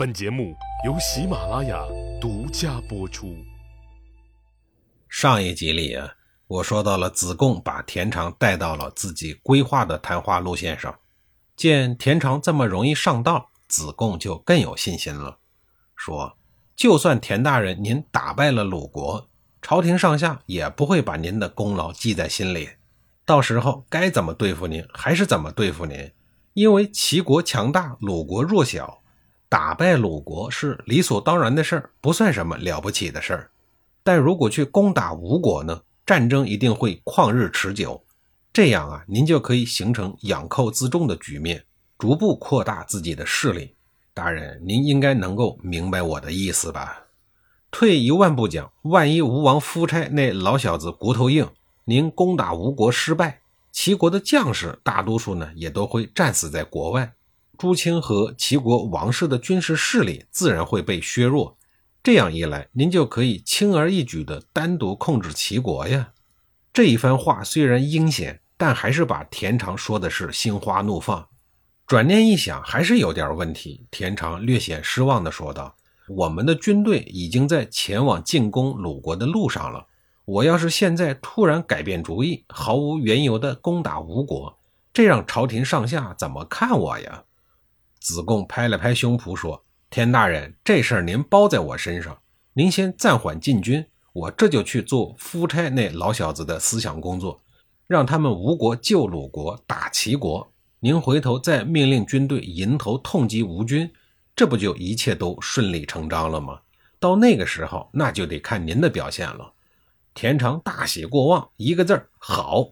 本节目由喜马拉雅独家播出。上一集里啊，我说到了子贡把田常带到了自己规划的谈话路线上，见田常这么容易上道，子贡就更有信心了，说：“就算田大人您打败了鲁国，朝廷上下也不会把您的功劳记在心里，到时候该怎么对付您还是怎么对付您，因为齐国强大，鲁国弱小。”打败鲁国是理所当然的事儿，不算什么了不起的事儿。但如果去攻打吴国呢？战争一定会旷日持久。这样啊，您就可以形成养寇自重的局面，逐步扩大自己的势力。大人，您应该能够明白我的意思吧？退一万步讲，万一吴王夫差那老小子骨头硬，您攻打吴国失败，齐国的将士大多数呢也都会战死在国外。朱清和齐国王室的军事势力自然会被削弱，这样一来，您就可以轻而易举地单独控制齐国呀。这一番话虽然阴险，但还是把田常说的是心花怒放。转念一想，还是有点问题。田常略显失望地说道：“我们的军队已经在前往进攻鲁国的路上了。我要是现在突然改变主意，毫无缘由地攻打吴国，这让朝廷上下怎么看我呀？”子贡拍了拍胸脯说：“田大人，这事儿您包在我身上。您先暂缓进军，我这就去做夫差那老小子的思想工作，让他们吴国救鲁国，打齐国。您回头再命令军队迎头痛击吴军，这不就一切都顺理成章了吗？到那个时候，那就得看您的表现了。”田常大喜过望，一个字儿好。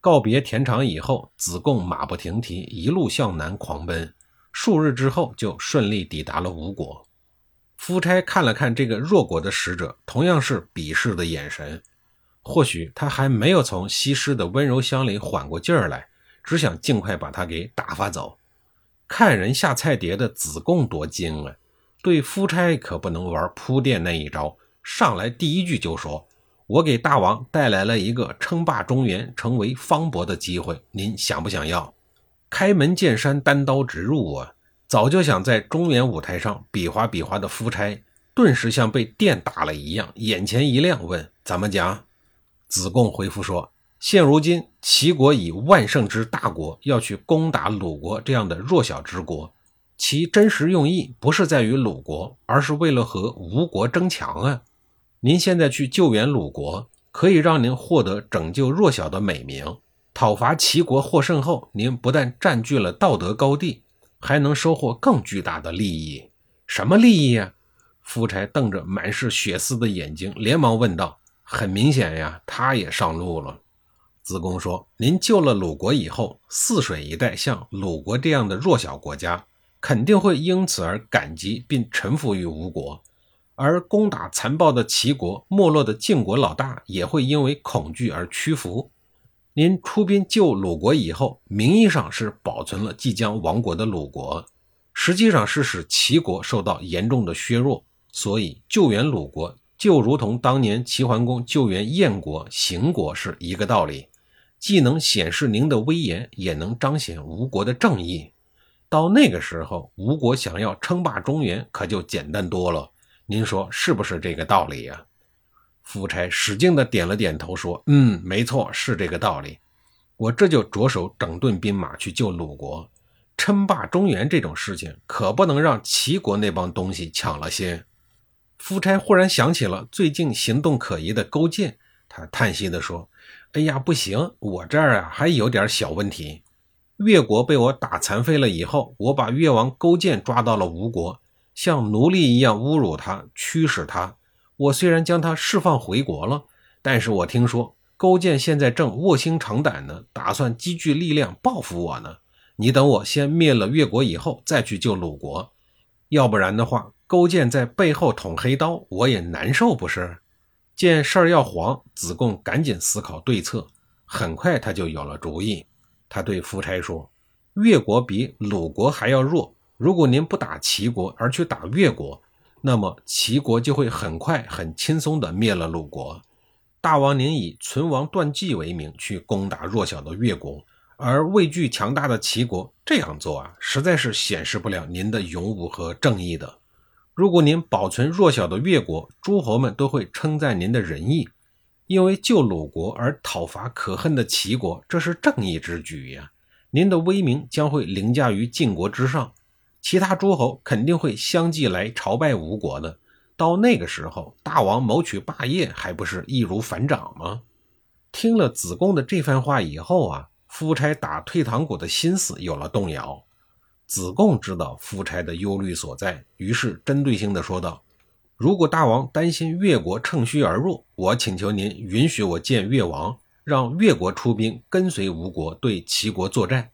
告别田常以后，子贡马不停蹄，一路向南狂奔。数日之后，就顺利抵达了吴国。夫差看了看这个弱国的使者，同样是鄙视的眼神。或许他还没有从西施的温柔乡里缓过劲儿来，只想尽快把他给打发走。看人下菜碟的子贡多精啊！对夫差可不能玩铺垫那一招，上来第一句就说：“我给大王带来了一个称霸中原、成为方伯的机会，您想不想要？”开门见山，单刀直入啊！早就想在中原舞台上比划比划的夫差，顿时像被电打了一样，眼前一亮，问：“怎么讲？”子贡回复说：“现如今齐国以万乘之大国要去攻打鲁国这样的弱小之国，其真实用意不是在于鲁国，而是为了和吴国争强啊！您现在去救援鲁国，可以让您获得拯救弱小的美名。”讨伐齐国获胜后，您不但占据了道德高地，还能收获更巨大的利益。什么利益呀？夫差瞪着满是血丝的眼睛，连忙问道：“很明显呀，他也上路了。”子贡说：“您救了鲁国以后，泗水一带像鲁国这样的弱小国家，肯定会因此而感激并臣服于吴国；而攻打残暴的齐国、没落的晋国老大，也会因为恐惧而屈服。”您出兵救鲁国以后，名义上是保存了即将亡国的鲁国，实际上是使齐国受到严重的削弱。所以救援鲁国，就如同当年齐桓公救援燕国、邢国是一个道理，既能显示您的威严，也能彰显吴国的正义。到那个时候，吴国想要称霸中原，可就简单多了。您说是不是这个道理呀？夫差使劲地点了点头，说：“嗯，没错，是这个道理。我这就着手整顿兵马去救鲁国，称霸中原这种事情可不能让齐国那帮东西抢了先。”夫差忽然想起了最近行动可疑的勾践，他叹息地说：“哎呀，不行，我这儿啊还有点小问题。越国被我打残废了以后，我把越王勾践抓到了吴国，像奴隶一样侮辱他，驱使他。”我虽然将他释放回国了，但是我听说勾践现在正卧薪尝胆呢，打算积聚力量报复我呢。你等我先灭了越国以后，再去救鲁国，要不然的话，勾践在背后捅黑刀，我也难受，不是？见事儿要黄，子贡赶紧思考对策，很快他就有了主意。他对夫差说：“越国比鲁国还要弱，如果您不打齐国，而去打越国。”那么齐国就会很快、很轻松地灭了鲁国。大王您以存亡断继为名去攻打弱小的越国，而畏惧强大的齐国，这样做啊，实在是显示不了您的勇武和正义的。如果您保存弱小的越国，诸侯们都会称赞您的仁义，因为救鲁国而讨伐可恨的齐国，这是正义之举呀。您的威名将会凌驾于晋国之上，其他诸侯肯定会相继来朝拜吴国的。到那个时候，大王谋取霸业，还不是易如反掌吗？听了子贡的这番话以后啊，夫差打退堂鼓的心思有了动摇。子贡知道夫差的忧虑所在，于是针对性的说道：“如果大王担心越国乘虚而入，我请求您允许我见越王，让越国出兵跟随吴国对齐国作战。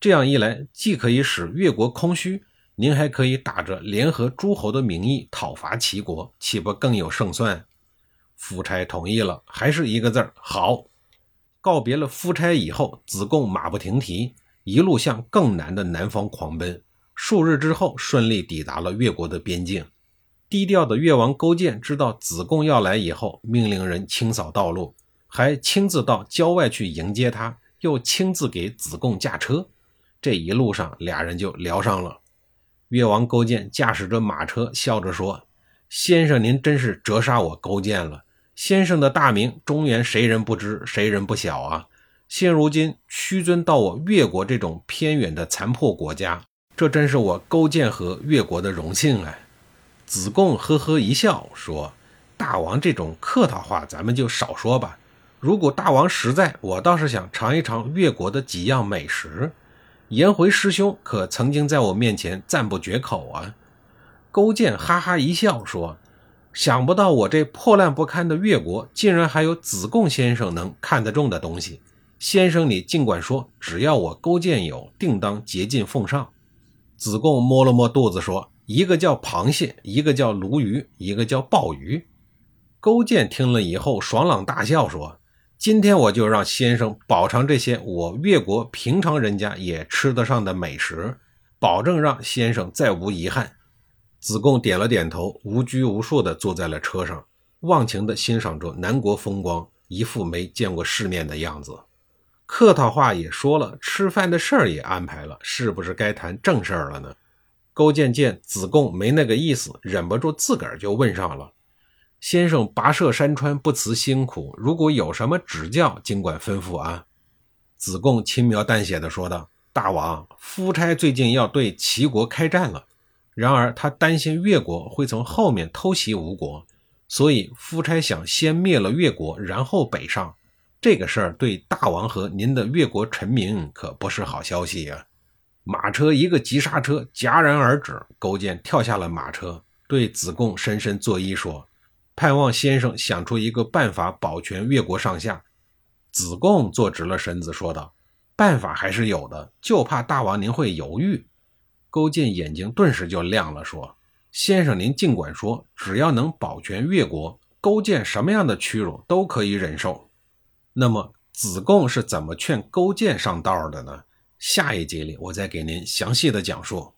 这样一来，既可以使越国空虚，您还可以打着联合诸侯的名义讨伐齐国，岂不更有胜算？”夫差同意了，还是一个字儿好。告别了夫差以后，子贡马不停蹄。一路向更南的南方狂奔，数日之后顺利抵达了越国的边境。低调的越王勾践知道子贡要来以后，命令人清扫道路，还亲自到郊外去迎接他，又亲自给子贡驾车。这一路上，俩人就聊上了。越王勾践驾驶着马车，笑着说：“先生，您真是折杀我勾践了。先生的大名，中原谁人不知，谁人不晓啊？”现如今屈尊到我越国这种偏远的残破国家，这真是我勾践和越国的荣幸啊！子贡呵呵一笑说：“大王这种客套话，咱们就少说吧。如果大王实在，我倒是想尝一尝越国的几样美食。颜回师兄可曾经在我面前赞不绝口啊！”勾践哈哈一笑说：“想不到我这破烂不堪的越国，竟然还有子贡先生能看得中的东西。”先生，你尽管说，只要我勾践有，定当竭尽奉上。子贡摸了摸肚子，说：“一个叫螃蟹，一个叫鲈鱼，一个叫鲍鱼。”勾践听了以后，爽朗大笑，说：“今天我就让先生饱尝这些我越国平常人家也吃得上的美食，保证让先生再无遗憾。”子贡点了点头，无拘无束地坐在了车上，忘情地欣赏着南国风光，一副没见过世面的样子。客套话也说了，吃饭的事儿也安排了，是不是该谈正事儿了呢？勾践见子贡没那个意思，忍不住自个儿就问上了：“先生跋涉山川不辞辛苦，如果有什么指教，尽管吩咐啊。”子贡轻描淡写的说道：“大王，夫差最近要对齐国开战了，然而他担心越国会从后面偷袭吴国，所以夫差想先灭了越国，然后北上。”这个事儿对大王和您的越国臣民可不是好消息呀！马车一个急刹车，戛然而止。勾践跳下了马车，对子贡深深作揖说：“盼望先生想出一个办法保全越国上下。”子贡坐直了身子说道：“办法还是有的，就怕大王您会犹豫。”勾践眼睛顿时就亮了，说：“先生您尽管说，只要能保全越国，勾践什么样的屈辱都可以忍受。”那么子贡是怎么劝勾践上道的呢？下一集里我再给您详细的讲述。